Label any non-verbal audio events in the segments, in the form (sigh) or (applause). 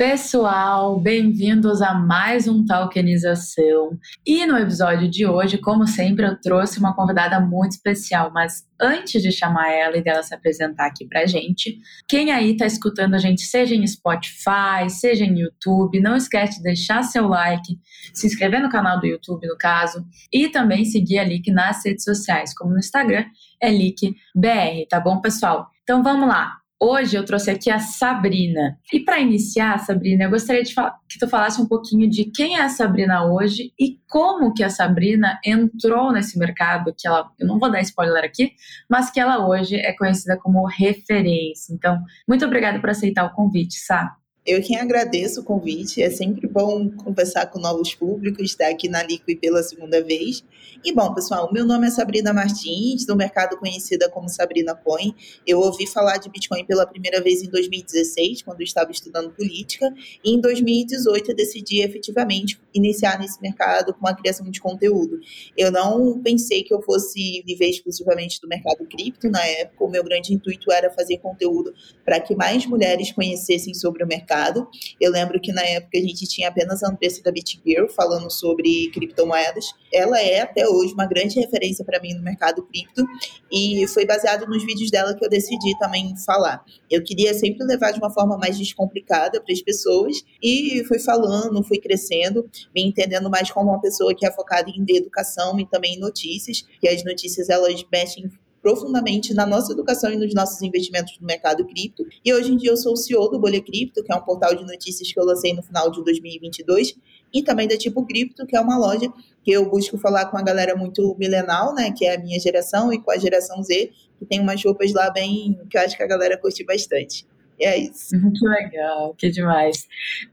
Pessoal, bem-vindos a mais um Talkenização. E no episódio de hoje, como sempre, eu trouxe uma convidada muito especial, mas antes de chamar ela e dela se apresentar aqui pra gente, quem aí tá escutando a gente, seja em Spotify, seja em YouTube, não esquece de deixar seu like, se inscrever no canal do YouTube, no caso, e também seguir a Lick nas redes sociais, como no Instagram, é LickBR, tá bom, pessoal? Então vamos lá. Hoje eu trouxe aqui a Sabrina. E para iniciar, Sabrina, eu gostaria de que tu falasse um pouquinho de quem é a Sabrina hoje e como que a Sabrina entrou nesse mercado, que ela, eu não vou dar spoiler aqui, mas que ela hoje é conhecida como referência. Então, muito obrigada por aceitar o convite, Sá. Eu quem agradeço o convite, é sempre bom conversar com novos públicos, estar aqui na Liquid pela segunda vez. E bom, pessoal, meu nome é Sabrina Martins, no mercado conhecida como Sabrina Coin. Eu ouvi falar de Bitcoin pela primeira vez em 2016, quando estava estudando política, e em 2018 eu decidi efetivamente iniciar nesse mercado com a criação de conteúdo. Eu não pensei que eu fosse viver exclusivamente do mercado cripto na época, o meu grande intuito era fazer conteúdo para que mais mulheres conhecessem sobre o mercado mercado. Eu lembro que na época a gente tinha apenas a Andressa da BitGirl falando sobre criptomoedas. Ela é até hoje uma grande referência para mim no mercado cripto e foi baseado nos vídeos dela que eu decidi também falar. Eu queria sempre levar de uma forma mais descomplicada para as pessoas e fui falando, fui crescendo, me entendendo mais como uma pessoa que é focada em educação e também em notícias, que as notícias elas mexem profundamente na nossa educação e nos nossos investimentos no mercado cripto. E hoje em dia eu sou o CEO do Bolha Cripto, que é um portal de notícias que eu lancei no final de 2022, e também da Tipo Cripto, que é uma loja que eu busco falar com a galera muito milenal, né, que é a minha geração, e com a geração Z, que tem umas roupas lá bem que eu acho que a galera curte bastante. E é isso. (laughs) Que legal, que demais.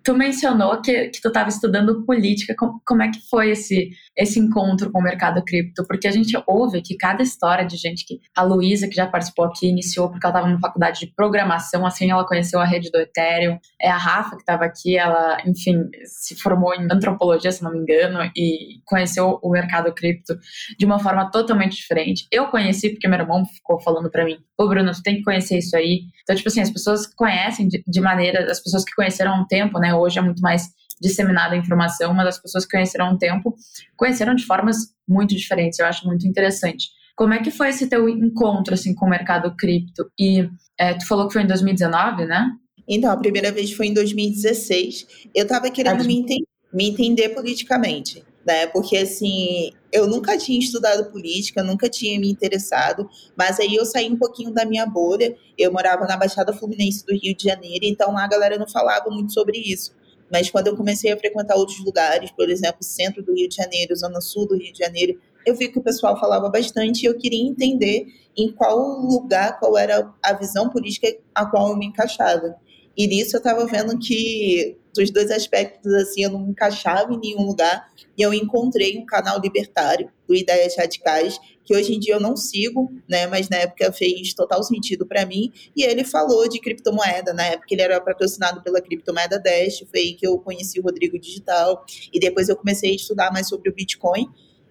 Tu mencionou que, que tu estava estudando política. Como, como é que foi esse, esse encontro com o mercado cripto? Porque a gente ouve que cada história de gente que. A Luísa, que já participou aqui, iniciou porque ela estava na faculdade de programação, assim ela conheceu a rede do Ethereum. É a Rafa, que estava aqui, ela, enfim, se formou em antropologia, se não me engano, e conheceu o mercado cripto de uma forma totalmente diferente. Eu conheci porque meu irmão ficou falando para mim: Ô, Bruno, tu tem que conhecer isso aí. Então, tipo assim, as pessoas conhecem de, de maneira, as pessoas que conheceram há um tempo, né? Hoje é muito mais disseminada a informação, mas as pessoas que conheceram há um tempo conheceram de formas muito diferentes. Eu acho muito interessante. Como é que foi esse teu encontro assim com o mercado cripto? E é, tu falou que foi em 2019, né? Então, a primeira vez foi em 2016. Eu estava querendo me, enten me entender politicamente né? Porque assim, eu nunca tinha estudado política, nunca tinha me interessado, mas aí eu saí um pouquinho da minha bolha. Eu morava na Baixada Fluminense do Rio de Janeiro, então lá a galera não falava muito sobre isso. Mas quando eu comecei a frequentar outros lugares, por exemplo, centro do Rio de Janeiro, zona sul do Rio de Janeiro, eu vi que o pessoal falava bastante e eu queria entender em qual lugar, qual era a visão política a qual eu me encaixava. E nisso eu estava vendo que dos dois aspectos assim eu não me encaixava em nenhum lugar e eu encontrei um canal libertário do Ideias Radicais que hoje em dia eu não sigo, né, mas na época fez total sentido para mim e ele falou de criptomoeda, na época ele era patrocinado pela criptomoeda Dash, foi aí que eu conheci o Rodrigo Digital e depois eu comecei a estudar mais sobre o Bitcoin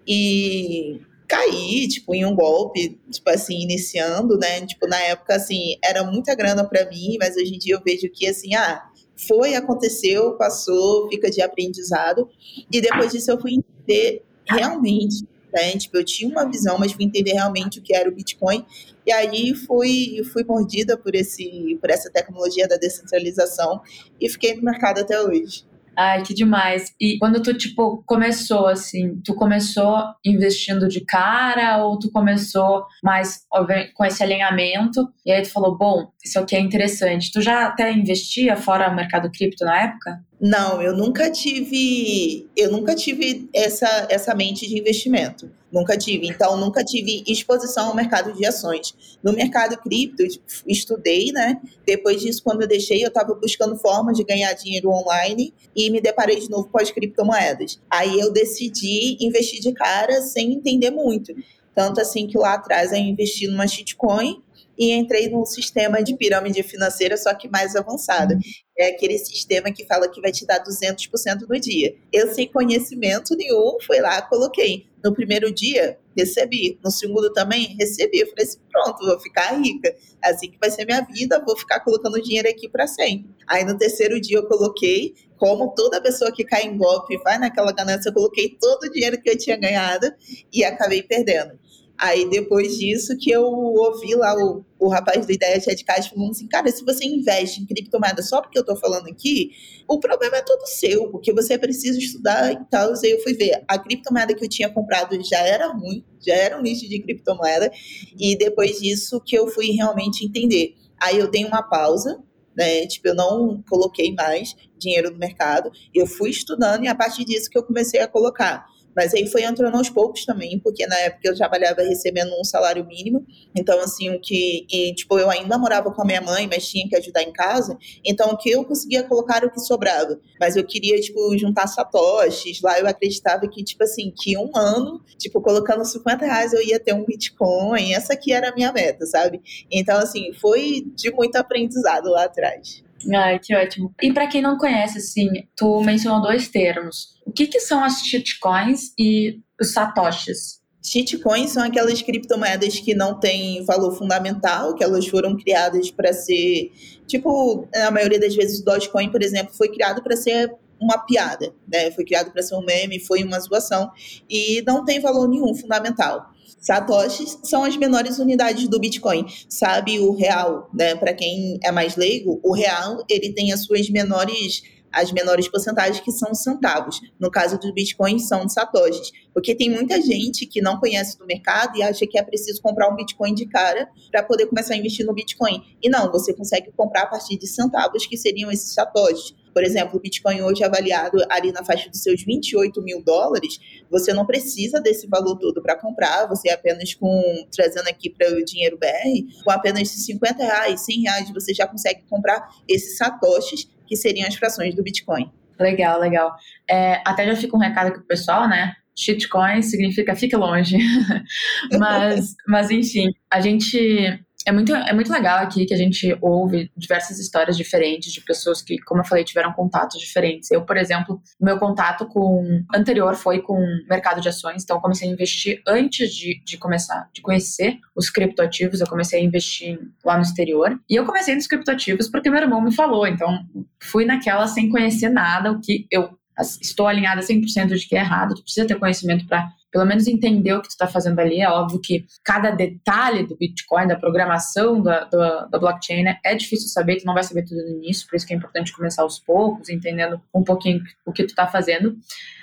e caí, tipo, em um golpe, tipo assim, iniciando, né? Tipo, na época, assim, era muita grana para mim, mas hoje em dia eu vejo que, assim, ah, foi, aconteceu, passou, fica de aprendizado. E depois disso eu fui entender realmente, né? Tipo, eu tinha uma visão, mas fui entender realmente o que era o Bitcoin. E aí fui, fui mordida por, esse, por essa tecnologia da descentralização e fiquei no mercado até hoje. Ai, que demais. E quando tu, tipo, começou, assim, tu começou investindo de cara ou tu começou mais com esse alinhamento e aí tu falou, bom, isso aqui é interessante. Tu já até investia fora o mercado cripto na época? Não, eu nunca tive, eu nunca tive essa, essa mente de investimento. Nunca tive. Então, nunca tive exposição ao mercado de ações. No mercado cripto, estudei, né? Depois disso, quando eu deixei, eu estava buscando formas de ganhar dinheiro online e me deparei de novo com as criptomoedas. Aí eu decidi investir de cara sem entender muito. Tanto assim que lá atrás eu investi numa shitcoin e entrei num sistema de pirâmide financeira, só que mais avançado. É aquele sistema que fala que vai te dar 200% no dia. Eu, sem conhecimento nenhum, fui lá, coloquei. No primeiro dia, recebi. No segundo também, recebi. Eu falei assim: pronto, vou ficar rica. Assim que vai ser minha vida, vou ficar colocando dinheiro aqui para sempre. Aí no terceiro dia eu coloquei como toda pessoa que cai em golpe vai naquela ganância, eu coloquei todo o dinheiro que eu tinha ganhado e acabei perdendo. Aí depois disso que eu ouvi lá o, o rapaz do Ideia de Cash falando assim, cara, se você investe em criptomoeda só porque eu tô falando aqui, o problema é todo seu, porque você precisa estudar e tal. Eu fui ver, a criptomoeda que eu tinha comprado já era ruim, já era um nicho de criptomoeda, e depois disso que eu fui realmente entender. Aí eu dei uma pausa, né? Tipo, eu não coloquei mais dinheiro no mercado, eu fui estudando e a partir disso que eu comecei a colocar. Mas aí foi entrando aos poucos também, porque na época eu trabalhava recebendo um salário mínimo. Então, assim, o que. E, tipo, eu ainda morava com a minha mãe, mas tinha que ajudar em casa. Então, o que eu conseguia colocar era o que sobrava. Mas eu queria, tipo, juntar satoshis. Lá eu acreditava que, tipo assim, que um ano, tipo, colocando 50 reais eu ia ter um Bitcoin. Essa aqui era a minha meta, sabe? Então, assim, foi de muito aprendizado lá atrás. Ai, que ótimo. E para quem não conhece, assim, tu mencionou dois termos. O que, que são as shitcoins e os satoshis? Shitcoins são aquelas criptomoedas que não têm valor fundamental, que elas foram criadas para ser, tipo, a maioria das vezes o Dogecoin, por exemplo, foi criado para ser uma piada, né? Foi criado para ser um meme, foi uma zoação e não tem valor nenhum fundamental. Satoshis são as menores unidades do Bitcoin. Sabe o real, né? Para quem é mais leigo, o real ele tem as suas menores as menores porcentagens que são centavos. No caso do Bitcoin, são satoshis. Porque tem muita gente que não conhece do mercado e acha que é preciso comprar um Bitcoin de cara para poder começar a investir no Bitcoin. E não, você consegue comprar a partir de centavos, que seriam esses satoshis. Por exemplo, o Bitcoin hoje avaliado ali na faixa dos seus 28 mil dólares, você não precisa desse valor todo para comprar, você apenas com, trazendo aqui para o dinheiro BR, com apenas 50 reais, 100 reais, você já consegue comprar esses satoshis, que seriam as frações do Bitcoin. Legal, legal. É, até já fica um recado aqui pro pessoal, né? Shitcoin significa fique longe. (laughs) mas, mas, enfim, a gente é muito, é muito legal aqui que a gente ouve diversas histórias diferentes de pessoas que, como eu falei, tiveram contatos diferentes. Eu, por exemplo, meu contato com anterior foi com mercado de ações, então eu comecei a investir antes de, de começar, de conhecer os criptoativos, eu comecei a investir lá no exterior. E eu comecei nos criptoativos porque meu irmão me falou, então fui naquela sem conhecer nada, o que eu estou alinhada 100% de que é errado, tu precisa ter conhecimento para pelo menos entender o que tu está fazendo ali. É óbvio que cada detalhe do Bitcoin, da programação da, da, da blockchain, né, é difícil saber, tu não vai saber tudo no início, por isso que é importante começar aos poucos, entendendo um pouquinho o que tu está fazendo.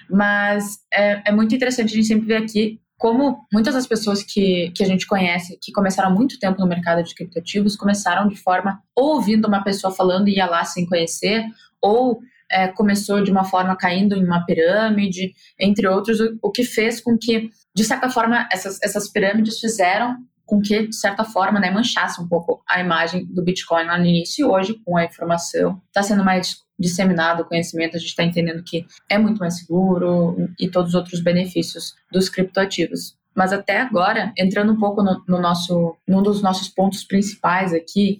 Mas é, é muito interessante a gente sempre ver aqui como muitas das pessoas que, que a gente conhece, que começaram há muito tempo no mercado de criptoativos, começaram de forma ou ouvindo uma pessoa falando e ia lá sem conhecer, ou é, começou de uma forma caindo em uma pirâmide, entre outros, o, o que fez com que, de certa forma, essas, essas pirâmides fizeram com que, de certa forma, né, manchasse um pouco a imagem do Bitcoin lá no início. E hoje, com a informação, está sendo mais disseminado o conhecimento, a gente está entendendo que é muito mais seguro e todos os outros benefícios dos criptoativos. Mas até agora, entrando um pouco no, no nosso, num dos nossos pontos principais aqui,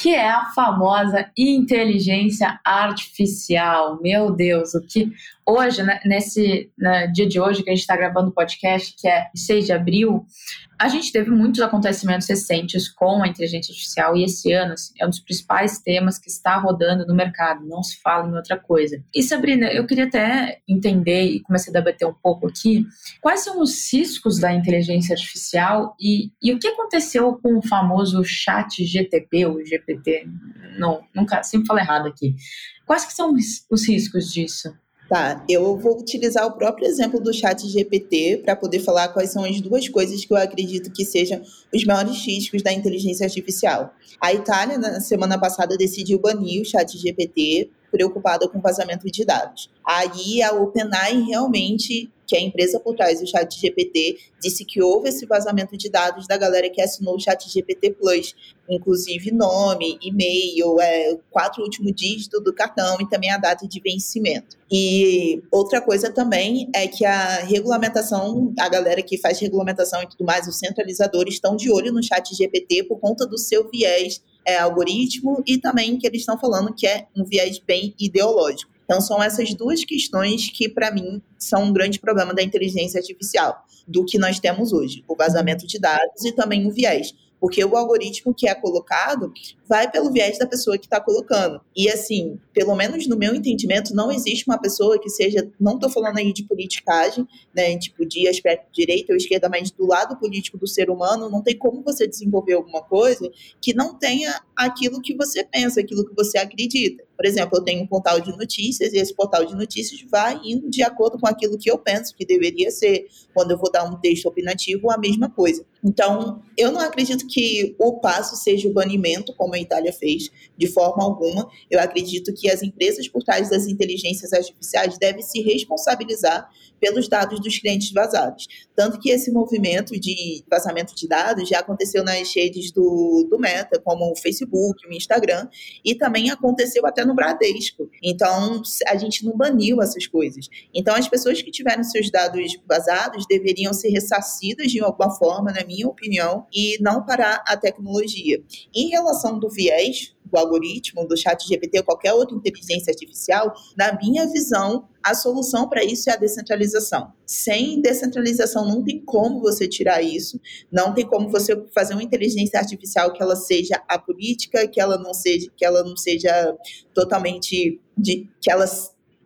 que é a famosa inteligência artificial. Meu Deus, o que hoje, né, nesse no dia de hoje que a gente está gravando o podcast, que é 6 de abril, a gente teve muitos acontecimentos recentes com a inteligência artificial e esse ano assim, é um dos principais temas que está rodando no mercado, não se fala em outra coisa. E Sabrina, eu queria até entender e começar a debater um pouco aqui quais são os riscos da inteligência artificial e, e o que aconteceu com o famoso chat GTP ou GPT, não, nunca, sempre falo errado aqui. Quais que são os riscos disso? Tá, eu vou utilizar o próprio exemplo do chat GPT para poder falar quais são as duas coisas que eu acredito que sejam os maiores riscos da inteligência artificial. A Itália, na semana passada, decidiu banir o chat GPT preocupada com vazamento de dados. Aí a OpenAI realmente que é a empresa por trás do chat GPT, disse que houve esse vazamento de dados da galera que assinou o chat GPT Plus, inclusive nome, e-mail, é, quatro últimos dígitos do cartão e também a data de vencimento. E outra coisa também é que a regulamentação, a galera que faz regulamentação e tudo mais, os centralizadores estão de olho no chat GPT por conta do seu viés é, algoritmo e também que eles estão falando que é um viés bem ideológico. Então, são essas duas questões que, para mim, são um grande problema da inteligência artificial, do que nós temos hoje: o vazamento de dados e também o viés. Porque o algoritmo que é colocado vai pelo viés da pessoa que está colocando. E assim, pelo menos no meu entendimento, não existe uma pessoa que seja, não estou falando aí de politicagem, né, tipo de aspecto direita ou esquerda, mas do lado político do ser humano, não tem como você desenvolver alguma coisa que não tenha aquilo que você pensa, aquilo que você acredita. Por exemplo, eu tenho um portal de notícias e esse portal de notícias vai indo de acordo com aquilo que eu penso que deveria ser. Quando eu vou dar um texto opinativo, a mesma coisa. Então, eu não acredito que o passo seja o banimento, como a Itália fez, de forma alguma. Eu acredito que as empresas por trás das inteligências artificiais devem se responsabilizar pelos dados dos clientes vazados. Tanto que esse movimento de vazamento de dados já aconteceu nas redes do, do Meta, como o Facebook, o Instagram, e também aconteceu até no Bradesco. Então, a gente não baniu essas coisas. Então, as pessoas que tiveram seus dados vazados deveriam ser ressarcidas de alguma forma, na minha opinião, e não parar a tecnologia. Em relação do viés, do algoritmo, do chat GPT ou qualquer outra inteligência artificial, na minha visão, a solução para isso é a descentralização. Sem descentralização não tem como você tirar isso, não tem como você fazer uma inteligência artificial que ela seja apolítica, que ela não seja, que ela não seja totalmente de que ela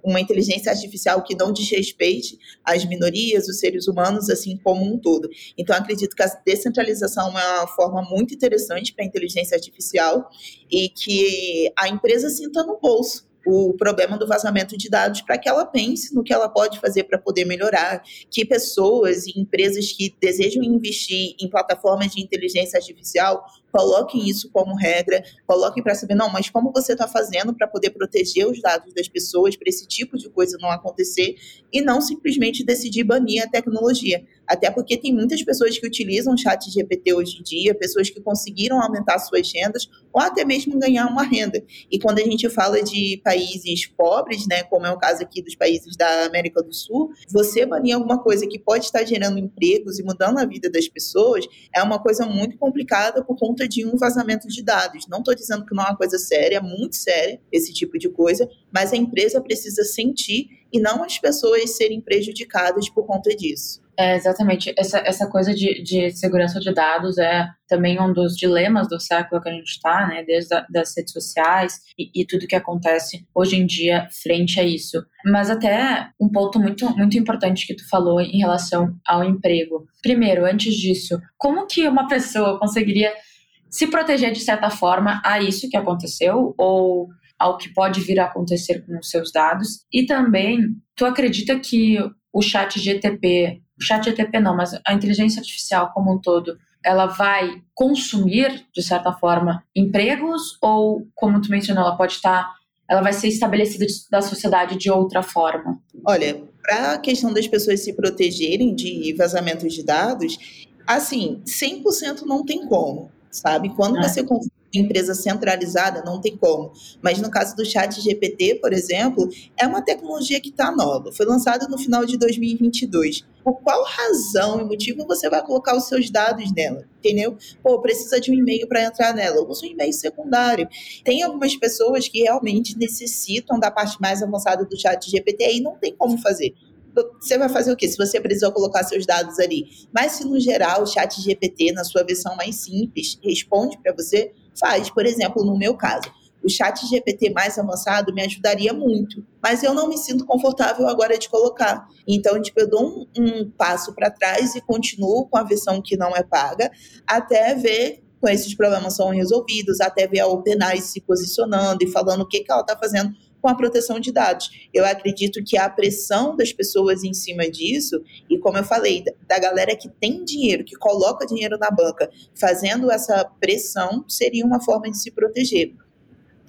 uma inteligência artificial que não desrespeite as minorias, os seres humanos, assim como um todo. Então, acredito que a descentralização é uma forma muito interessante para a inteligência artificial e que a empresa sinta no bolso o problema do vazamento de dados para que ela pense no que ela pode fazer para poder melhorar, que pessoas e empresas que desejam investir em plataformas de inteligência artificial coloquem isso como regra, coloquem para saber, não, mas como você está fazendo para poder proteger os dados das pessoas, para esse tipo de coisa não acontecer, e não simplesmente decidir banir a tecnologia. Até porque tem muitas pessoas que utilizam o chat GPT hoje em dia, pessoas que conseguiram aumentar suas rendas, ou até mesmo ganhar uma renda. E quando a gente fala de países pobres, né, como é o caso aqui dos países da América do Sul, você banir alguma coisa que pode estar gerando empregos e mudando a vida das pessoas é uma coisa muito complicada por conta de um vazamento de dados. Não estou dizendo que não é uma coisa séria, é muito séria esse tipo de coisa, mas a empresa precisa sentir e não as pessoas serem prejudicadas por conta disso. É, exatamente. Essa, essa coisa de, de segurança de dados é também um dos dilemas do século que a gente está, né? Desde a, das redes sociais e, e, tudo que acontece hoje em dia frente a isso. Mas até um ponto muito, muito importante que tu falou em relação ao emprego. Primeiro, antes disso, como que uma pessoa conseguiria se proteger de certa forma a isso que aconteceu ou ao que pode vir a acontecer com os seus dados? E também, tu acredita que o chat GTP o chat GTP não, mas a inteligência artificial como um todo, ela vai consumir, de certa forma, empregos ou, como tu mencionou, ela pode estar, ela vai ser estabelecida da sociedade de outra forma? Olha, para a questão das pessoas se protegerem de vazamentos de dados, assim, 100% não tem como, sabe? Quando é. você empresa centralizada, não tem como. Mas no caso do chat GPT, por exemplo, é uma tecnologia que está nova. Foi lançada no final de 2022. Por qual razão e motivo você vai colocar os seus dados nela? Entendeu? Pô, precisa de um e-mail para entrar nela. Usa um e-mail secundário. Tem algumas pessoas que realmente necessitam da parte mais avançada do chat GPT e não tem como fazer você vai fazer o quê? Se você precisou colocar seus dados ali. Mas se no geral o chat GPT, na sua versão mais simples, responde para você, faz. Por exemplo, no meu caso, o chat GPT mais avançado me ajudaria muito, mas eu não me sinto confortável agora de colocar. Então, tipo, eu dou um, um passo para trás e continuo com a versão que não é paga, até ver com esses problemas são resolvidos, até ver a OpenAI se posicionando e falando o que, que ela está fazendo com a proteção de dados. Eu acredito que a pressão das pessoas em cima disso, e como eu falei, da galera que tem dinheiro, que coloca dinheiro na banca, fazendo essa pressão, seria uma forma de se proteger.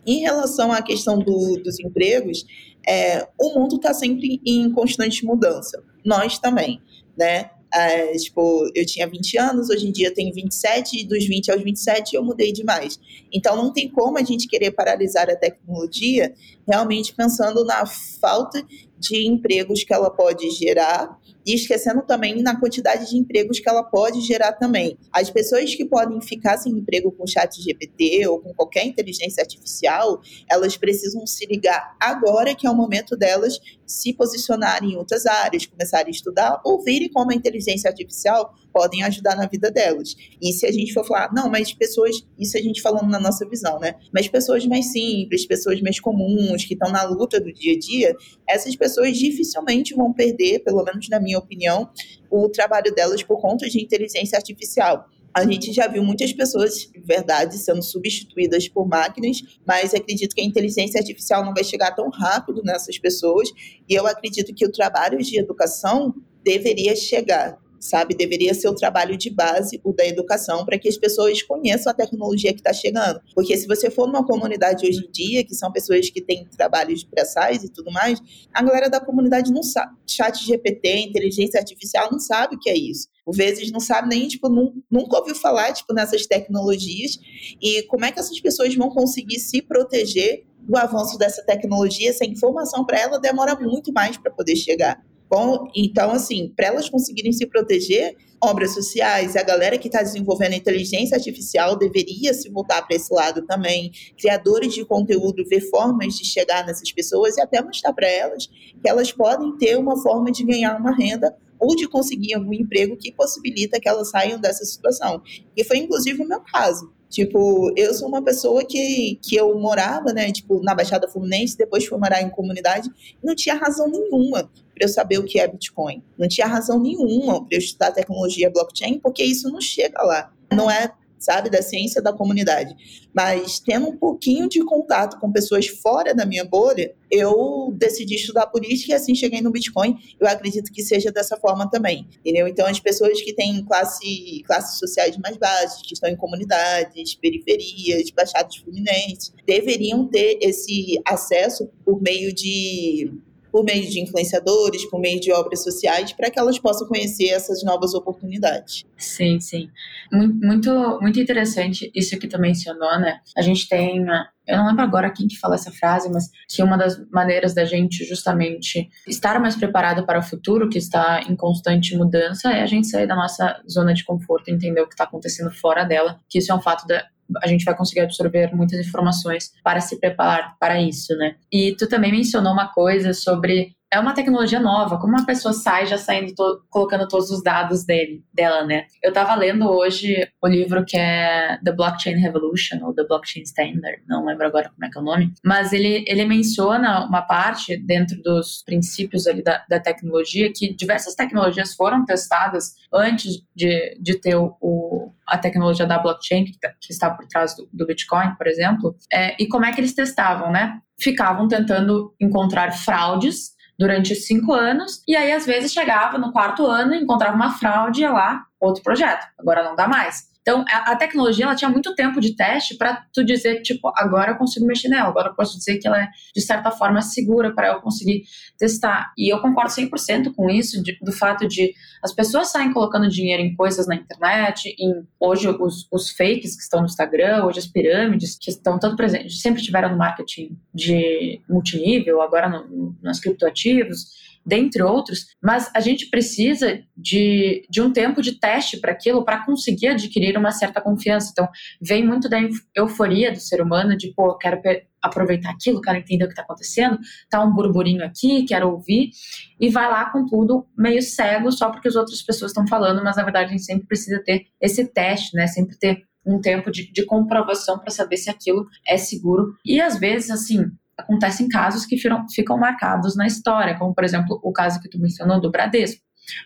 Em relação à questão do, dos empregos, é, o mundo está sempre em constante mudança. Nós também, né? É, tipo, eu tinha 20 anos, hoje em dia tenho 27, e dos 20 aos 27 eu mudei demais. Então não tem como a gente querer paralisar a tecnologia realmente pensando na falta de empregos que ela pode gerar e esquecendo também na quantidade de empregos que ela pode gerar também. As pessoas que podem ficar sem emprego com chat GPT ou com qualquer inteligência artificial, elas precisam se ligar agora que é o momento delas se posicionarem em outras áreas, começarem a estudar ou verem como a inteligência artificial podem ajudar na vida delas. E se a gente for falar, não, mas pessoas, isso a gente falando na nossa visão, né? Mas pessoas mais simples, pessoas mais comuns, que estão na luta do dia a dia, essas pessoas dificilmente vão perder, pelo menos na minha opinião, o trabalho delas por conta de inteligência artificial. A gente já viu muitas pessoas, verdade, sendo substituídas por máquinas, mas acredito que a inteligência artificial não vai chegar tão rápido nessas pessoas. E eu acredito que o trabalho de educação deveria chegar sabe? Deveria ser o trabalho de base, o da educação, para que as pessoas conheçam a tecnologia que está chegando. Porque se você for numa comunidade hoje em dia, que são pessoas que têm trabalhos braçais e tudo mais, a galera da comunidade não sabe. Chat GPT, inteligência artificial, não sabe o que é isso. Às vezes não sabe nem, tipo, nunca ouviu falar, tipo, nessas tecnologias. E como é que essas pessoas vão conseguir se proteger do avanço dessa tecnologia? Essa informação para ela demora muito mais para poder chegar. Bom, então, assim, para elas conseguirem se proteger, obras sociais, a galera que está desenvolvendo inteligência artificial deveria se voltar para esse lado também. Criadores de conteúdo ver formas de chegar nessas pessoas e até mostrar para elas que elas podem ter uma forma de ganhar uma renda ou de conseguir algum emprego que possibilita que elas saiam dessa situação. E foi inclusive o meu caso. Tipo, eu sou uma pessoa que, que eu morava, né, tipo, na Baixada Fluminense, depois fui morar em comunidade, e não tinha razão nenhuma para eu saber o que é Bitcoin. Não tinha razão nenhuma para eu estudar tecnologia blockchain, porque isso não chega lá. Não é sabe, da ciência da comunidade. Mas tendo um pouquinho de contato com pessoas fora da minha bolha, eu decidi estudar política e assim cheguei no Bitcoin. Eu acredito que seja dessa forma também, entendeu? Então, as pessoas que têm classe, classes sociais mais baixas, que estão em comunidades, periferias, baixadas fluminenses, deveriam ter esse acesso por meio de por meio de influenciadores, por meio de obras sociais, para que elas possam conhecer essas novas oportunidades. Sim, sim. Muito, muito interessante isso que tu mencionou, né? A gente tem eu não lembro agora quem que fala essa frase, mas que uma das maneiras da gente justamente estar mais preparado para o futuro, que está em constante mudança, é a gente sair da nossa zona de conforto, entender o que está acontecendo fora dela, que isso é um fato da, a gente vai conseguir absorver muitas informações para se preparar para isso, né? E tu também mencionou uma coisa sobre é uma tecnologia nova. Como uma pessoa sai já saindo, to colocando todos os dados dele, dela, né? Eu estava lendo hoje o livro que é The Blockchain Revolution, ou The Blockchain Standard, não lembro agora como é que é o nome, mas ele, ele menciona uma parte dentro dos princípios ali da, da tecnologia que diversas tecnologias foram testadas antes de, de ter o, a tecnologia da blockchain, que, que está por trás do, do Bitcoin, por exemplo, é, e como é que eles testavam, né? Ficavam tentando encontrar fraudes durante cinco anos, e aí às vezes chegava no quarto ano, encontrava uma fraude e ia lá, outro projeto. Agora não dá mais. Então, a, tecnologia ela tinha muito tempo de teste para tu dizer, tipo, agora eu consigo mexer nela, agora eu posso dizer que ela é, de certa forma, segura para eu conseguir testar. E eu concordo 100% com isso, de, do fato de as pessoas saem colocando dinheiro em coisas na internet, em hoje os, os fakes que estão no Instagram, hoje as pirâmides que estão tanto presentes, sempre tiveram no marketing de multinível, agora no, nos criptoativos, dentre outros, mas a gente precisa de, de um tempo de teste para aquilo para conseguir adquirir uma certa confiança. Então, vem muito da euforia do ser humano de, pô, quero aproveitar aquilo, quero entender o que está acontecendo, tá um burburinho aqui, quero ouvir, e vai lá com tudo meio cego só porque as outras pessoas estão falando, mas na verdade a gente sempre precisa ter esse teste, né? Sempre ter um tempo de, de comprovação para saber se aquilo é seguro. E às vezes, assim, acontecem casos que ficam, ficam marcados na história, como por exemplo o caso que tu mencionou do Bradesco.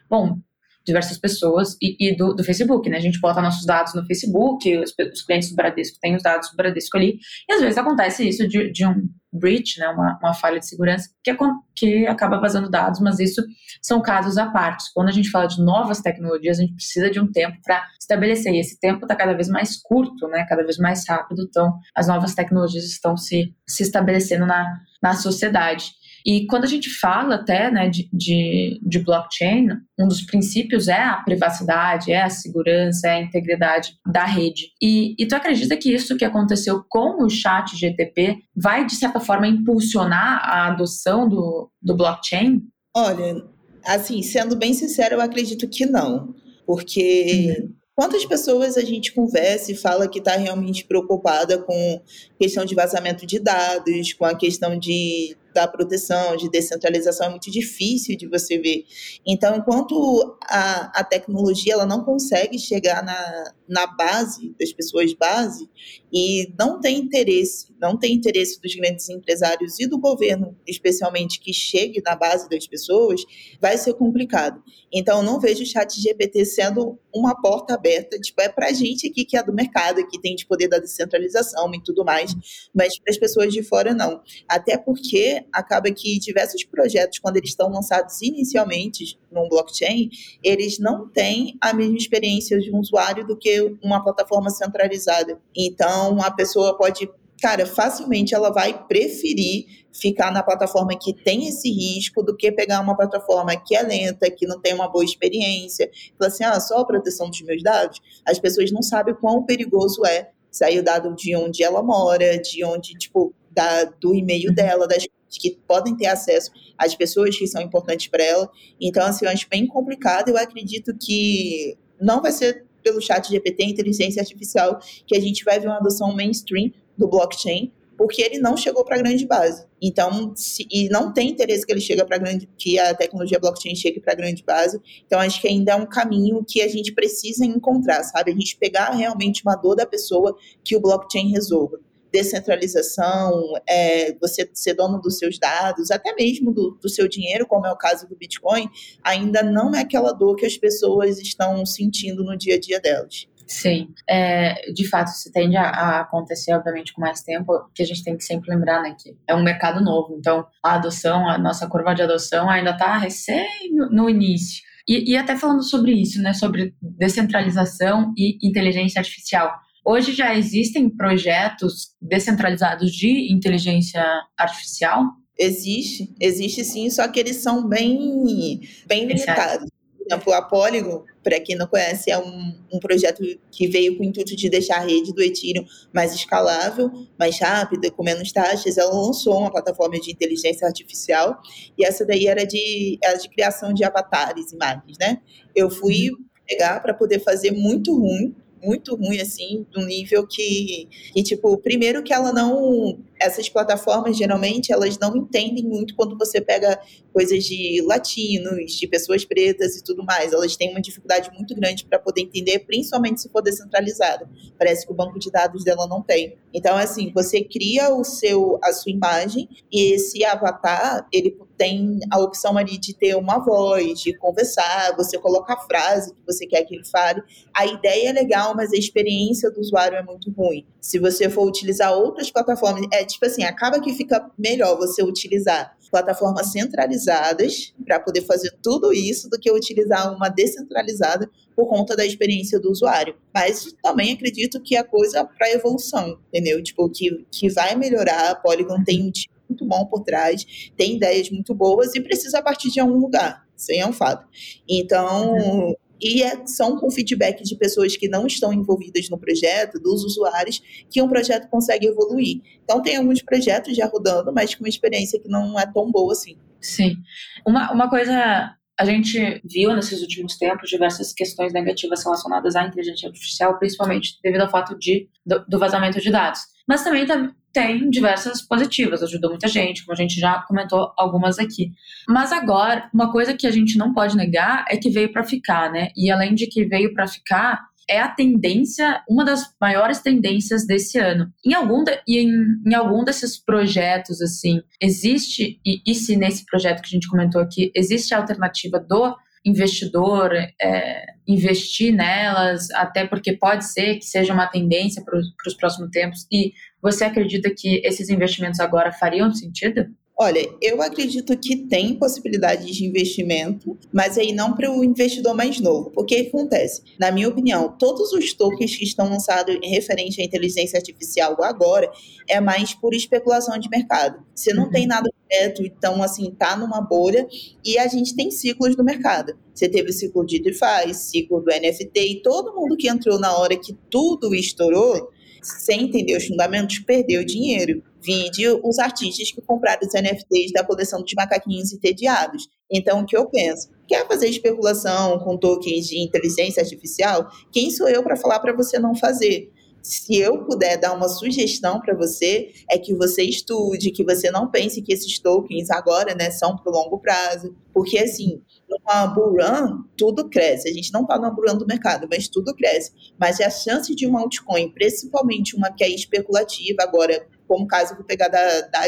Bom, diversas pessoas e, e do, do, Facebook, né? A gente bota nossos dados no Facebook, os, os, clientes do Bradesco têm os dados do Bradesco ali, e às vezes acontece isso de, de um breach, né, uma, uma falha de segurança, que, é, que acaba vazando dados, mas isso são casos à parte. Quando a gente fala de novas tecnologias, a gente precisa de um tempo para estabelecer, e esse tempo está cada vez mais curto, né, cada vez mais rápido, então as novas tecnologias estão se, se estabelecendo na, na sociedade. E quando a gente fala até né, de, de, de, blockchain, um dos princípios é a privacidade, é a segurança, é a integridade da rede. E, e tu acredita que isso que aconteceu com o chat GTP vai, de certa forma, impulsionar a adoção do, do blockchain? Olha, assim, sendo bem sincero, eu acredito que não. Porque uhum. Quantas pessoas a gente conversa e fala que está realmente preocupada com questão de vazamento de dados, com a questão de da proteção, de descentralização é muito difícil de você ver. Então, enquanto a, a tecnologia ela não consegue chegar na, na base das pessoas base e não tem interesse, não tem interesse dos grandes empresários e do governo, especialmente que chegue na base das pessoas, vai ser complicado. Então, eu não vejo o chat GPT sendo uma porta aberta, tipo, é para a gente aqui que é do mercado, que tem de poder da descentralização e tudo mais, mas para as pessoas de fora não. Até porque acaba que diversos projetos, quando eles estão lançados inicialmente num blockchain, eles não têm a mesma experiência de um usuário do que uma plataforma centralizada. Então, a pessoa pode cara, facilmente ela vai preferir ficar na plataforma que tem esse risco do que pegar uma plataforma que é lenta, que não tem uma boa experiência. Fala assim, ah, só a proteção dos meus dados. As pessoas não sabem quão perigoso é sair o dado de onde ela mora, de onde, tipo, da, do e-mail dela, das que podem ter acesso às pessoas que são importantes para ela. Então, assim, eu acho bem complicado. Eu acredito que não vai ser pelo chat GPT, inteligência artificial, que a gente vai ver uma adoção mainstream do blockchain, porque ele não chegou para a grande base. Então, se, e não tem interesse que ele chegue para grande, que a tecnologia blockchain chegue para a grande base. Então, acho que ainda é um caminho que a gente precisa encontrar, sabe? A gente pegar realmente uma dor da pessoa que o blockchain resolva descentralização, é, você ser dono dos seus dados, até mesmo do, do, seu dinheiro, como é o caso do Bitcoin, ainda não é aquela dor que as pessoas estão sentindo no dia a dia delas. Sim, é, de fato, isso tende a, a, acontecer, obviamente, com mais tempo, que a gente tem que sempre lembrar, né, que é um mercado novo, então a adoção, a nossa curva de adoção ainda está recém no, no início. E, e até falando sobre isso, né, sobre descentralização e inteligência artificial, Hoje já existem projetos descentralizados de inteligência artificial? Existe, existe sim, só que eles são bem, bem limitados. Por exemplo, a Polygon, para quem não conhece, é um, um projeto que veio com o intuito de deixar a rede do Ethereum mais escalável, mais rápida, com menos taxas. Ela lançou uma plataforma de inteligência artificial e essa daí era de, era de criação de avatares, imagens, né? Eu fui uhum. pegar para poder fazer muito ruim, muito ruim, assim, do nível que, que, tipo, primeiro que ela não. Essas plataformas, geralmente, elas não entendem muito quando você pega coisas de latinos, de pessoas pretas e tudo mais. Elas têm uma dificuldade muito grande para poder entender, principalmente se for descentralizada. Parece que o banco de dados dela não tem. Então, assim, você cria o seu, a sua imagem e esse avatar, ele tem a opção ali de ter uma voz, de conversar, você coloca a frase que você quer que ele fale. A ideia é legal, mas a experiência do usuário é muito ruim. Se você for utilizar outras plataformas, é tipo assim, acaba que fica melhor você utilizar plataformas centralizadas para poder fazer tudo isso do que utilizar uma descentralizada por conta da experiência do usuário. Mas também acredito que a coisa para evolução, entendeu? Tipo, que, que vai melhorar, a Polygon tem um time muito bom por trás, tem ideias muito boas e precisa partir de algum lugar. Isso aí é um fato. Então, uhum. E é, são com feedback de pessoas que não estão envolvidas no projeto, dos usuários, que um projeto consegue evoluir. Então, tem alguns projetos já rodando, mas com uma experiência que não é tão boa assim. Sim. Uma, uma coisa a gente viu nesses últimos tempos diversas questões negativas relacionadas à inteligência artificial, principalmente devido ao fato de, do, do vazamento de dados. Mas também tem diversas positivas, ajudou muita gente, como a gente já comentou algumas aqui. Mas agora, uma coisa que a gente não pode negar é que veio para ficar, né? E além de que veio para ficar, é a tendência, uma das maiores tendências desse ano. Em algum, de, em, em algum desses projetos, assim, existe, e, e se nesse projeto que a gente comentou aqui, existe a alternativa do investidor é, investir nelas, até porque pode ser que seja uma tendência para os próximos tempos? E você acredita que esses investimentos agora fariam sentido? Olha, eu acredito que tem possibilidade de investimento, mas aí não para o investidor mais novo. Porque o que acontece? Na minha opinião, todos os tokens que estão lançados em referente à inteligência artificial agora é mais por especulação de mercado. Você não uhum. tem nada direto, então, assim, tá numa bolha e a gente tem ciclos do mercado. Você teve o ciclo de DeFi, ciclo do NFT e todo mundo que entrou na hora que tudo estourou, sem entender os fundamentos, perdeu dinheiro. Vide os artistas que compraram os NFTs da coleção dos macaquinhos entediados. Então, o que eu penso? Quer fazer especulação com tokens de inteligência artificial? Quem sou eu para falar para você não fazer? se eu puder dar uma sugestão para você, é que você estude, que você não pense que esses tokens agora né, são para o longo prazo. Porque, assim, numa bull run, tudo cresce. A gente não está numa bull run do mercado, mas tudo cresce. Mas a chance de uma altcoin, principalmente uma que é especulativa, agora, como caso eu pegar da, da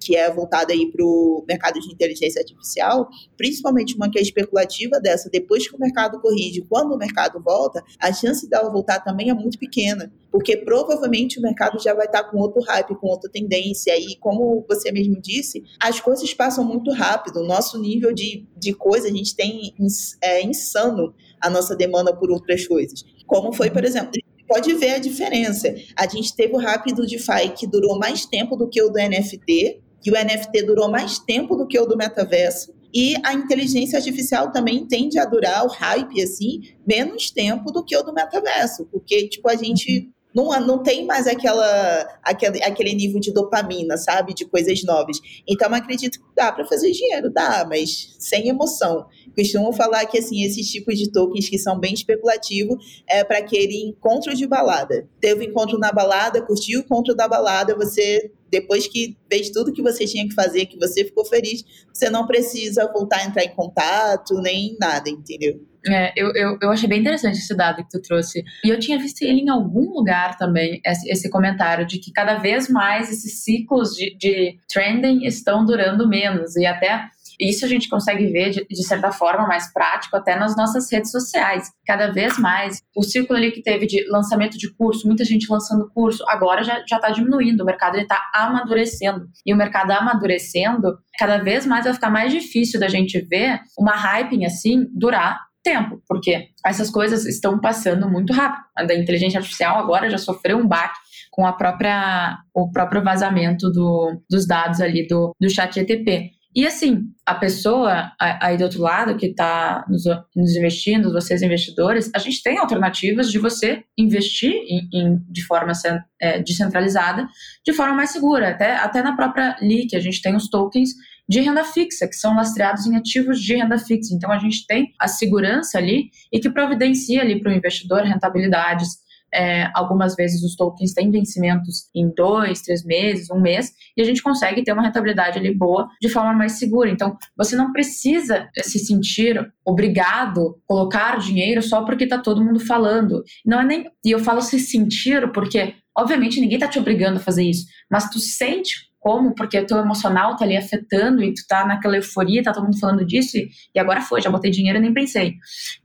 que é voltada aí para o mercado de inteligência artificial, principalmente uma que é especulativa dessa, depois que o mercado corrige, quando o mercado volta, a chance dela voltar também é muito pequena, porque provavelmente o mercado já vai estar com outro hype, com outra tendência, e como você mesmo disse, as coisas passam muito rápido, o nosso nível de, de coisa, a gente tem é insano a nossa demanda por outras coisas. Como foi, por exemplo, pode ver a diferença. A gente teve o rápido DeFi que durou mais tempo do que o do NFT, que o NFT durou mais tempo do que o do metaverso. E a inteligência artificial também tende a durar o hype, assim, menos tempo do que o do metaverso. Porque, tipo, a gente não, não tem mais aquela, aquele, aquele nível de dopamina, sabe? De coisas novas. Então, acredito que dá para fazer dinheiro, dá, mas sem emoção. Costumo falar que, assim, esses tipos de tokens que são bem especulativos é para aquele encontro de balada. Teve encontro na balada, curtiu o encontro da balada, você depois que fez tudo que você tinha que fazer, que você ficou feliz, você não precisa voltar a entrar em contato, nem nada, entendeu? É, eu, eu, eu achei bem interessante esse dado que tu trouxe. E eu tinha visto ele em algum lugar também, esse, esse comentário, de que cada vez mais esses ciclos de, de trending estão durando menos. E até isso a gente consegue ver, de, de, certa forma, mais prático até nas nossas redes sociais. Cada vez mais, o ciclo ali que teve de lançamento de curso, muita gente lançando curso, agora já está diminuindo, o mercado está amadurecendo. E o mercado amadurecendo, cada vez mais vai ficar mais difícil da gente ver uma hyping assim durar tempo, porque essas coisas estão passando muito rápido. A da inteligência artificial agora já sofreu um baque com a própria, o próprio vazamento do, dos dados ali do, do chat GTP. E assim, a pessoa aí do outro lado que está nos, nos, investindo, vocês investidores, a gente tem alternativas de você investir em, em, de forma é, descentralizada, de forma mais segura. Até, até na própria LIC, a gente tem os tokens de renda fixa, que são lastreados em ativos de renda fixa. Então, a gente tem a segurança ali e que providencia ali para o investidor rentabilidades é, algumas vezes os tokens têm vencimentos em dois, três meses, um mês, e a gente consegue ter uma rentabilidade ali boa de forma mais segura. Então, você não precisa se sentir obrigado a colocar dinheiro só porque está todo mundo falando. Não é nem. E eu falo se sentir porque, obviamente, ninguém está te obrigando a fazer isso, mas tu sente como, porque o teu emocional tá ali afetando e tu tá naquela euforia, tá todo mundo falando disso e, e agora foi, já botei dinheiro e nem pensei.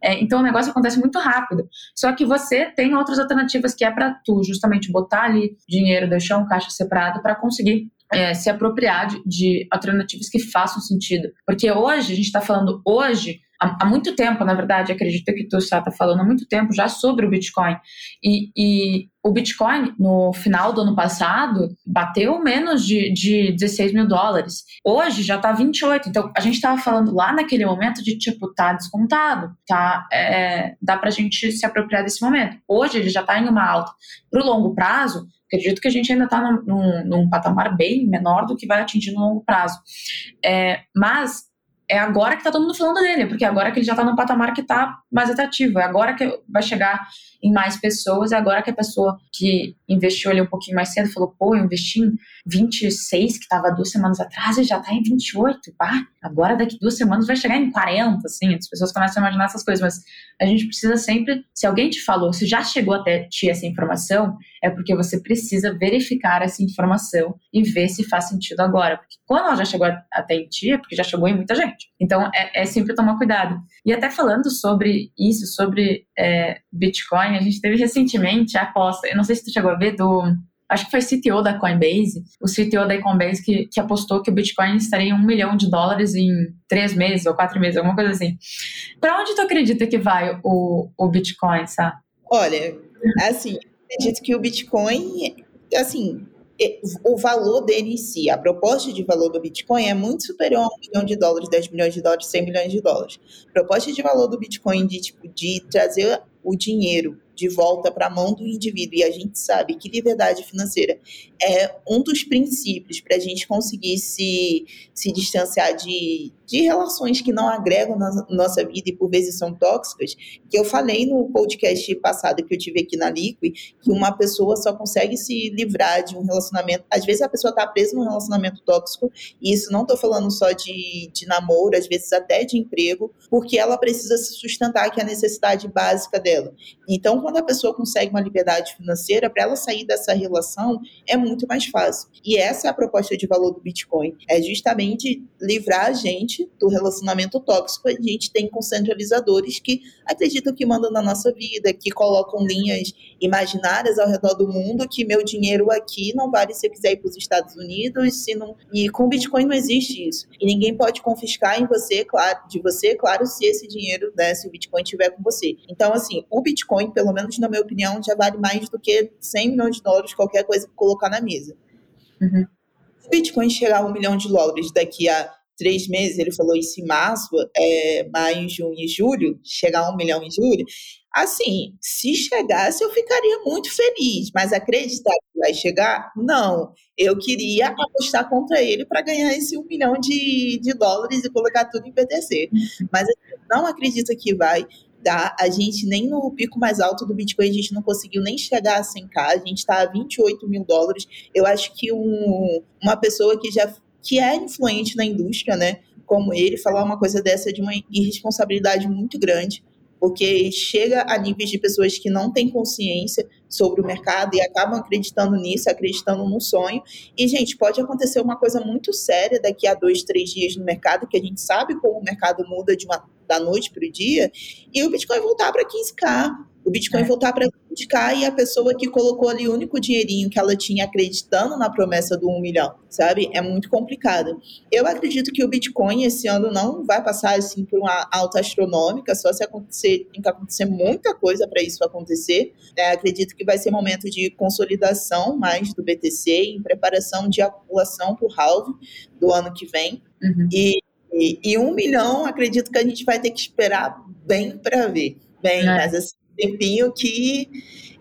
É, então o negócio acontece muito rápido. Só que você tem outras alternativas que é para tu justamente botar ali dinheiro, deixar um caixa separado para conseguir é, se apropriar de, de, alternativas que façam sentido. Porque hoje, a gente está falando hoje, há, há, muito tempo, na verdade, acredito que tu está falando há muito tempo já sobre o Bitcoin. E, e, o Bitcoin, no final do ano passado, bateu menos de, de 16 mil dólares. Hoje já está 28. Então, a gente estava falando lá naquele momento de tipo, tá descontado, tá? É, dá para a gente se apropriar desse momento. Hoje ele já está em uma alta. Para o longo prazo, Acredito que a gente ainda está num, num, num, patamar bem menor do que vai atingir no longo prazo. É, mas é agora que está todo mundo falando dele, porque agora que ele já está num patamar que está mais atrativo, é agora que vai chegar em mais pessoas. E agora que a pessoa que investiu ali um pouquinho mais cedo falou, pô, eu investi em 26, que estava duas semanas atrás, e já está em 28. Pá, agora daqui duas semanas vai chegar em 40, assim. As pessoas começam a imaginar essas coisas, mas a gente precisa sempre, se alguém te falou, se já chegou até ti essa informação, é porque você precisa verificar essa informação e ver se faz sentido agora. Porque quando ela já chegou até em ti, é porque já chegou em muita gente. Então, é, é sempre tomar cuidado. E até falando sobre isso, sobre é, Bitcoin, a gente teve recentemente a aposta, eu não sei se tu chegou a ver, do acho que foi CTO da Coinbase, o CTO da Coinbase que, que apostou que o Bitcoin estaria em um milhão de dólares em três meses ou quatro meses, alguma coisa assim. Para onde tu acredita que vai o, o Bitcoin, sabe? Olha, assim, acredito que o Bitcoin, assim, o valor dele em si, a proposta de valor do Bitcoin é muito superior a um milhão de dólares, 10 milhões de dólares, 100 milhões de dólares. Proposta de valor do Bitcoin de, tipo, de trazer o dinheiro de volta para a mão do indivíduo. E a gente sabe que liberdade financeira é um dos princípios para a gente conseguir se, se distanciar de, de relações que não agregam na nossa vida e por vezes são tóxicas. Que eu falei no podcast passado que eu tive aqui na Liquid, que uma pessoa só consegue se livrar de um relacionamento. Às vezes a pessoa está presa num relacionamento tóxico, e isso não estou falando só de, de namoro, às vezes até de emprego, porque ela precisa se sustentar, que é a necessidade básica dela. Então, quando a pessoa consegue uma liberdade financeira, para ela sair dessa relação é muito mais fácil. E essa é a proposta de valor do Bitcoin, é justamente livrar a gente do relacionamento tóxico. A gente tem concentralizadores que acreditam que mandam na nossa vida, que colocam linhas imaginárias ao redor do mundo, que meu dinheiro aqui não vale se eu quiser ir para os Estados Unidos, se não... e com Bitcoin não existe isso. E ninguém pode confiscar em você, claro, de você, claro, se esse dinheiro, né, se o Bitcoin estiver com você. Então, assim, o Bitcoin, pelo menos na minha opinião, já vale mais do que 100 milhões de dólares, qualquer coisa que colocar na mesa. Uhum. Se o Bitcoin chegar a um milhão de dólares daqui a três meses, ele falou isso em março, é, maio, junho e julho, chegar a um milhão em julho, assim, se chegasse eu ficaria muito feliz, mas acreditar que vai chegar, não. Eu queria apostar contra ele para ganhar esse um milhão de, de dólares e colocar tudo em BTC. Uhum. Mas eu não acredito que vai tá? A gente nem no pico mais alto do Bitcoin, a gente não conseguiu nem chegar a 100k, a gente está a 28 mil dólares. Eu acho que um, uma pessoa que já que é influente na indústria, né, como ele, falar uma coisa dessa é de uma irresponsabilidade muito grande porque chega a níveis de pessoas que não têm consciência sobre o mercado e acabam acreditando nisso, acreditando no sonho. E, gente, pode acontecer uma coisa muito séria daqui a dois, três dias no mercado, que a gente sabe como o mercado muda de uma, da noite para o dia, e o Bitcoin voltar para 15K, o Bitcoin é. voltar para cá e a pessoa que colocou ali o único dinheirinho que ela tinha acreditando na promessa do um milhão, sabe? É muito complicado. Eu acredito que o Bitcoin esse ano não vai passar assim por uma alta astronômica, só se acontecer, tem que acontecer muita coisa para isso acontecer. É, acredito que vai ser momento de consolidação mais do BTC, em preparação de acumulação para o halve do ano que vem. Uhum. E, e, e, um milhão, acredito que a gente vai ter que esperar bem para ver. Bem, é. mas assim, tempinho que,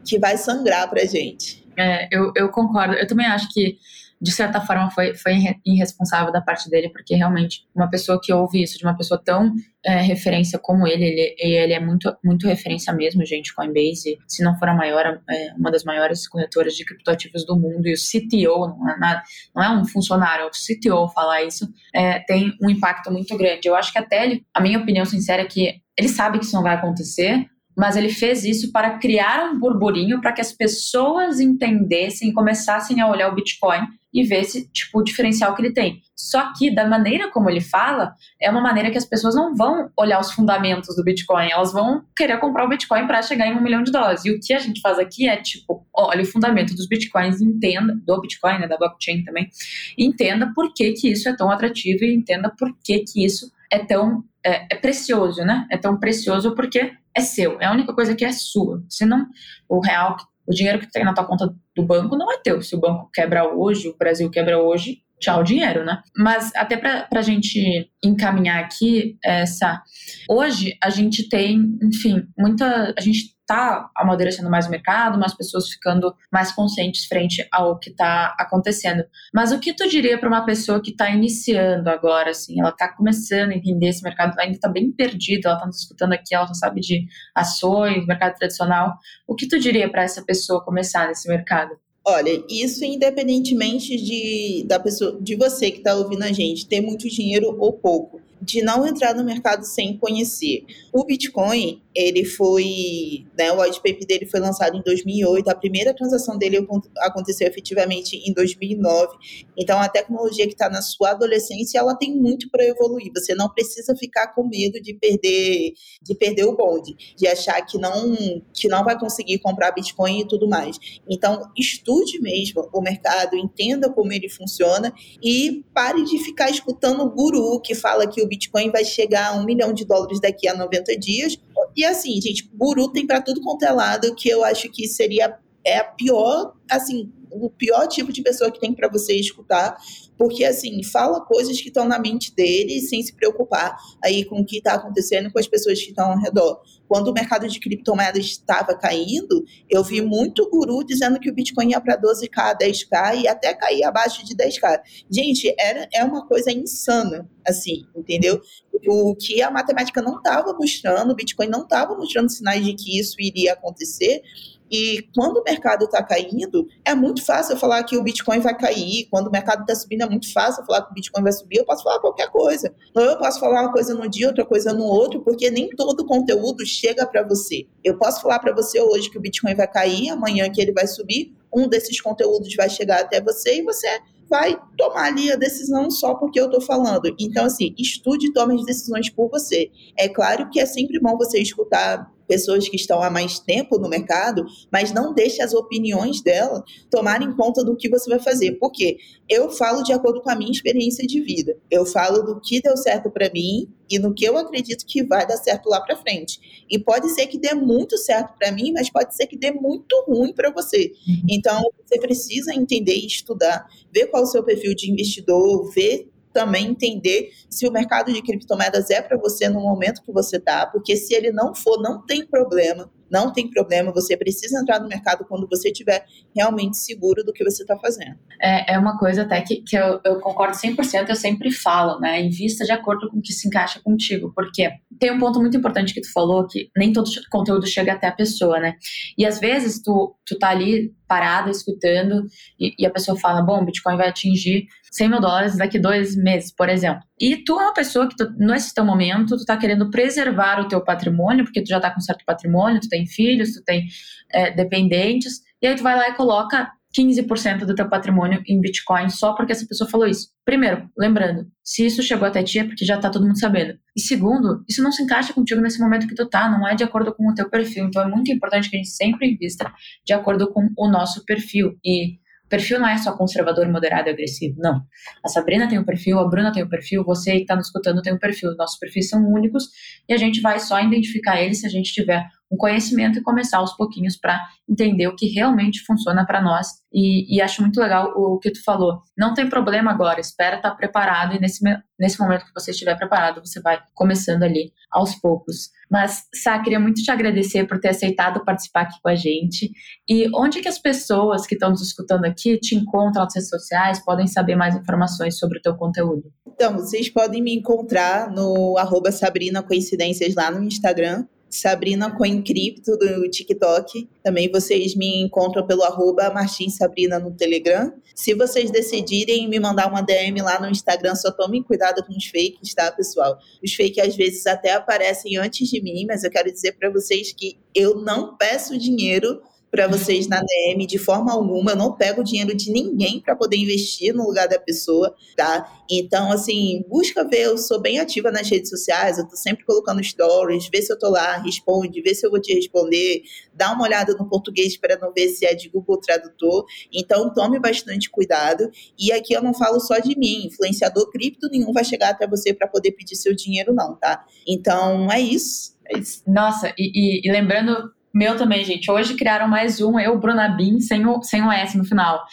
que vai sangrar pra gente. É, eu, eu concordo. Eu também acho que, de certa forma, foi, foi irresponsável da parte dele, porque realmente, uma pessoa que ouve isso, de uma pessoa tão é, referência como ele, ele, ele é muito, muito referência mesmo, gente. Coinbase, se não for a maior, é uma das maiores corretoras de criptoativos do mundo, e o CTO, não é, nada, não é um funcionário, é o CTO falar isso, é, tem um impacto muito grande. Eu acho que até ele, a minha opinião sincera é que ele sabe que isso não vai acontecer, mas ele fez isso para criar um burburinho para que as pessoas entendessem, começassem a olhar o Bitcoin e ver esse tipo o diferencial que ele tem. Só que da maneira como ele fala, é uma maneira que as pessoas não vão olhar os fundamentos do Bitcoin, elas vão querer comprar o Bitcoin para chegar em um milhão de dólares. E o que a gente faz aqui é tipo, olha o fundamento dos Bitcoins, entenda do Bitcoin, né, da blockchain também, entenda por que que isso é tão atrativo e entenda por que que isso é tão é, é precioso, né? É tão precioso porque é seu, é a única coisa que é sua. Senão, o real, o dinheiro que tem na tua conta do banco não é teu. Se o banco quebra hoje, o Brasil quebra hoje, tchau dinheiro, né? Mas até para a gente encaminhar aqui essa, hoje a gente tem, enfim, muita, a gente tá amadurecendo mais o mercado, mais pessoas ficando mais conscientes frente ao que está acontecendo. Mas o que tu diria para uma pessoa que está iniciando agora, assim, ela está começando a entender esse mercado, ainda está bem perdida, ela está nos escutando aqui, ela só sabe de ações, mercado tradicional. O que tu diria para essa pessoa começar nesse mercado? Olha, isso independentemente de, da pessoa, de você que está ouvindo a gente, ter muito dinheiro ou pouco de não entrar no mercado sem conhecer. O Bitcoin, ele foi, né, o white paper dele foi lançado em 2008, a primeira transação dele aconteceu efetivamente em 2009. Então, a tecnologia que está na sua adolescência, ela tem muito para evoluir. Você não precisa ficar com medo de perder, de perder o bonde, de achar que não, que não vai conseguir comprar Bitcoin e tudo mais. Então, estude mesmo o mercado, entenda como ele funciona e pare de ficar escutando o guru que fala que o Bitcoin vai chegar a um milhão de dólares daqui a 90 dias. E assim, gente, guru tem para tudo quanto é lado, que eu acho que seria é a pior, assim, o pior tipo de pessoa que tem para você escutar, porque assim, fala coisas que estão na mente dele sem se preocupar aí com o que está acontecendo com as pessoas que estão ao redor. Quando o mercado de criptomoedas estava caindo, eu vi muito guru dizendo que o Bitcoin ia para 12k, 10k e até cair abaixo de 10k. Gente, era, é uma coisa insana, assim, entendeu? O que a matemática não estava mostrando, o Bitcoin não estava mostrando sinais de que isso iria acontecer. E quando o mercado está caindo, é muito fácil eu falar que o Bitcoin vai cair. Quando o mercado está subindo, é muito fácil eu falar que o Bitcoin vai subir. Eu posso falar qualquer coisa. Eu posso falar uma coisa no dia, outra coisa no outro, porque nem todo conteúdo chega para você. Eu posso falar para você hoje que o Bitcoin vai cair, amanhã que ele vai subir. Um desses conteúdos vai chegar até você e você vai tomar ali a decisão só porque eu estou falando. Então, assim, estude e tome as decisões por você. É claro que é sempre bom você escutar pessoas que estão há mais tempo no mercado, mas não deixe as opiniões dela tomarem conta do que você vai fazer. Porque eu falo de acordo com a minha experiência de vida. Eu falo do que deu certo para mim e no que eu acredito que vai dar certo lá para frente. E pode ser que dê muito certo para mim, mas pode ser que dê muito ruim para você. Uhum. Então, você precisa entender e estudar, ver qual é o seu perfil de investidor, ver também entender se o mercado de criptomoedas é para você no momento que você está, porque se ele não for, não tem problema não tem problema, você precisa entrar no mercado quando você estiver realmente seguro do que você está fazendo. É, é uma coisa até que, que eu, eu concordo 100%, eu sempre falo, né? Invista de acordo com o que se encaixa contigo, porque tem um ponto muito importante que tu falou, que nem todo conteúdo chega até a pessoa, né? E às vezes tu, tu tá ali parada, escutando, e, e a pessoa fala, bom, Bitcoin vai atingir 100 mil dólares daqui dois meses, por exemplo. E tu é uma pessoa que, tu, nesse teu momento, tu tá querendo preservar o teu patrimônio, porque tu já tá com certo patrimônio, tu tem filhos, tu tem é, dependentes, e aí tu vai lá e coloca 15% do teu patrimônio em Bitcoin só porque essa pessoa falou isso. Primeiro, lembrando, se isso chegou até ti é porque já tá todo mundo sabendo. E segundo, isso não se encaixa contigo nesse momento que tu tá, não é de acordo com o teu perfil. Então é muito importante que a gente sempre invista de acordo com o nosso perfil. E o perfil não é só conservador, moderado e agressivo, não. A Sabrina tem um perfil, a Bruna tem um perfil, você que está nos escutando tem um perfil. Nossos perfis são únicos e a gente vai só identificar eles se a gente tiver um conhecimento e começar aos pouquinhos para entender o que realmente funciona para nós. E, e, acho muito legal o que tu falou. Não tem problema agora, espera estar tá preparado e nesse, nesse momento que você estiver preparado, você vai começando ali aos poucos. Mas, Sá, queria muito te agradecer por ter aceitado participar aqui com a gente. E onde que as pessoas que estão nos escutando aqui te encontram nas redes sociais, podem saber mais informações sobre o teu conteúdo? Então, vocês podem me encontrar no arroba Sabrina Coincidências lá no Instagram Sabrina Coincripto do TikTok. Também vocês me encontram pelo arroba Sabrina no Telegram. Se vocês decidirem me mandar uma DM lá no Instagram, só tomem cuidado com os fakes, tá, pessoal? Os fakes às vezes até aparecem antes de mim, mas eu quero dizer para vocês que eu não peço dinheiro para vocês na DM de forma alguma. Eu não pego dinheiro de ninguém para poder investir no lugar da pessoa, tá? Então, assim, busca ver. Eu sou bem ativa nas redes sociais, eu tô sempre colocando stories, vê se eu tô lá, responde, vê se eu vou te responder, dá uma olhada no português para não ver se é de Google Tradutor. Então, tome bastante cuidado. E aqui eu não falo só de mim, influenciador cripto nenhum vai chegar até você para poder pedir seu dinheiro, não, tá? Então, é isso. É. Nossa, e, e, e lembrando Meu também, gente. Hoje criaram mais um, eu, Bruna Bin, sem o, sem o S no final.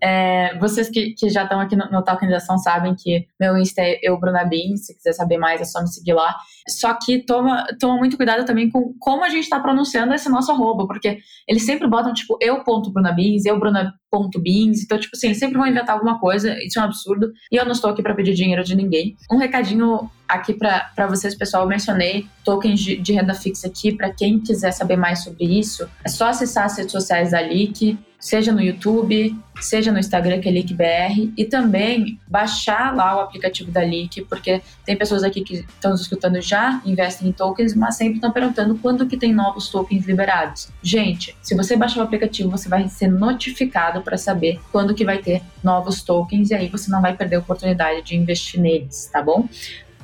É, vocês que, que já estão aqui no, no Tokenização sabem que meu Insta é eu, Bruna Bin. Se quiser saber mais, é só me seguir lá. Só que toma, toma muito cuidado também com como a gente está pronunciando esse nosso arroba, porque eles sempre botam, tipo, eu.brunabins, eu, Bruna.bins. Então, tipo assim, eles sempre vão inventar alguma coisa. Isso é um absurdo. E eu não estou aqui para pedir dinheiro de ninguém. Um recadinho aqui para vocês, pessoal, eu mencionei tokens de, de renda fixa aqui. Para quem quiser saber mais sobre isso, é só acessar as redes sociais da LIC, seja no YouTube, seja no Instagram, que é LICBR, e também baixar lá o aplicativo da LIC, porque tem pessoas aqui que estão nos escutando já, investem em tokens, mas sempre estão perguntando quando que tem novos tokens liberados. Gente, se você baixar o aplicativo, você vai ser notificado para saber quando que vai ter novos tokens, e aí você não vai perder a oportunidade de investir neles, tá bom?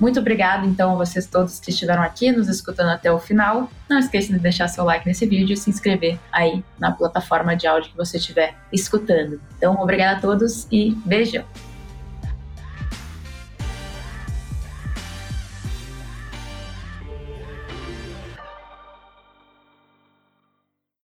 Muito obrigada, então, a vocês todos que estiveram aqui nos escutando até o final. Não esqueça de deixar seu like nesse vídeo e se inscrever aí na plataforma de áudio que você estiver escutando. Então, obrigada a todos e beijão!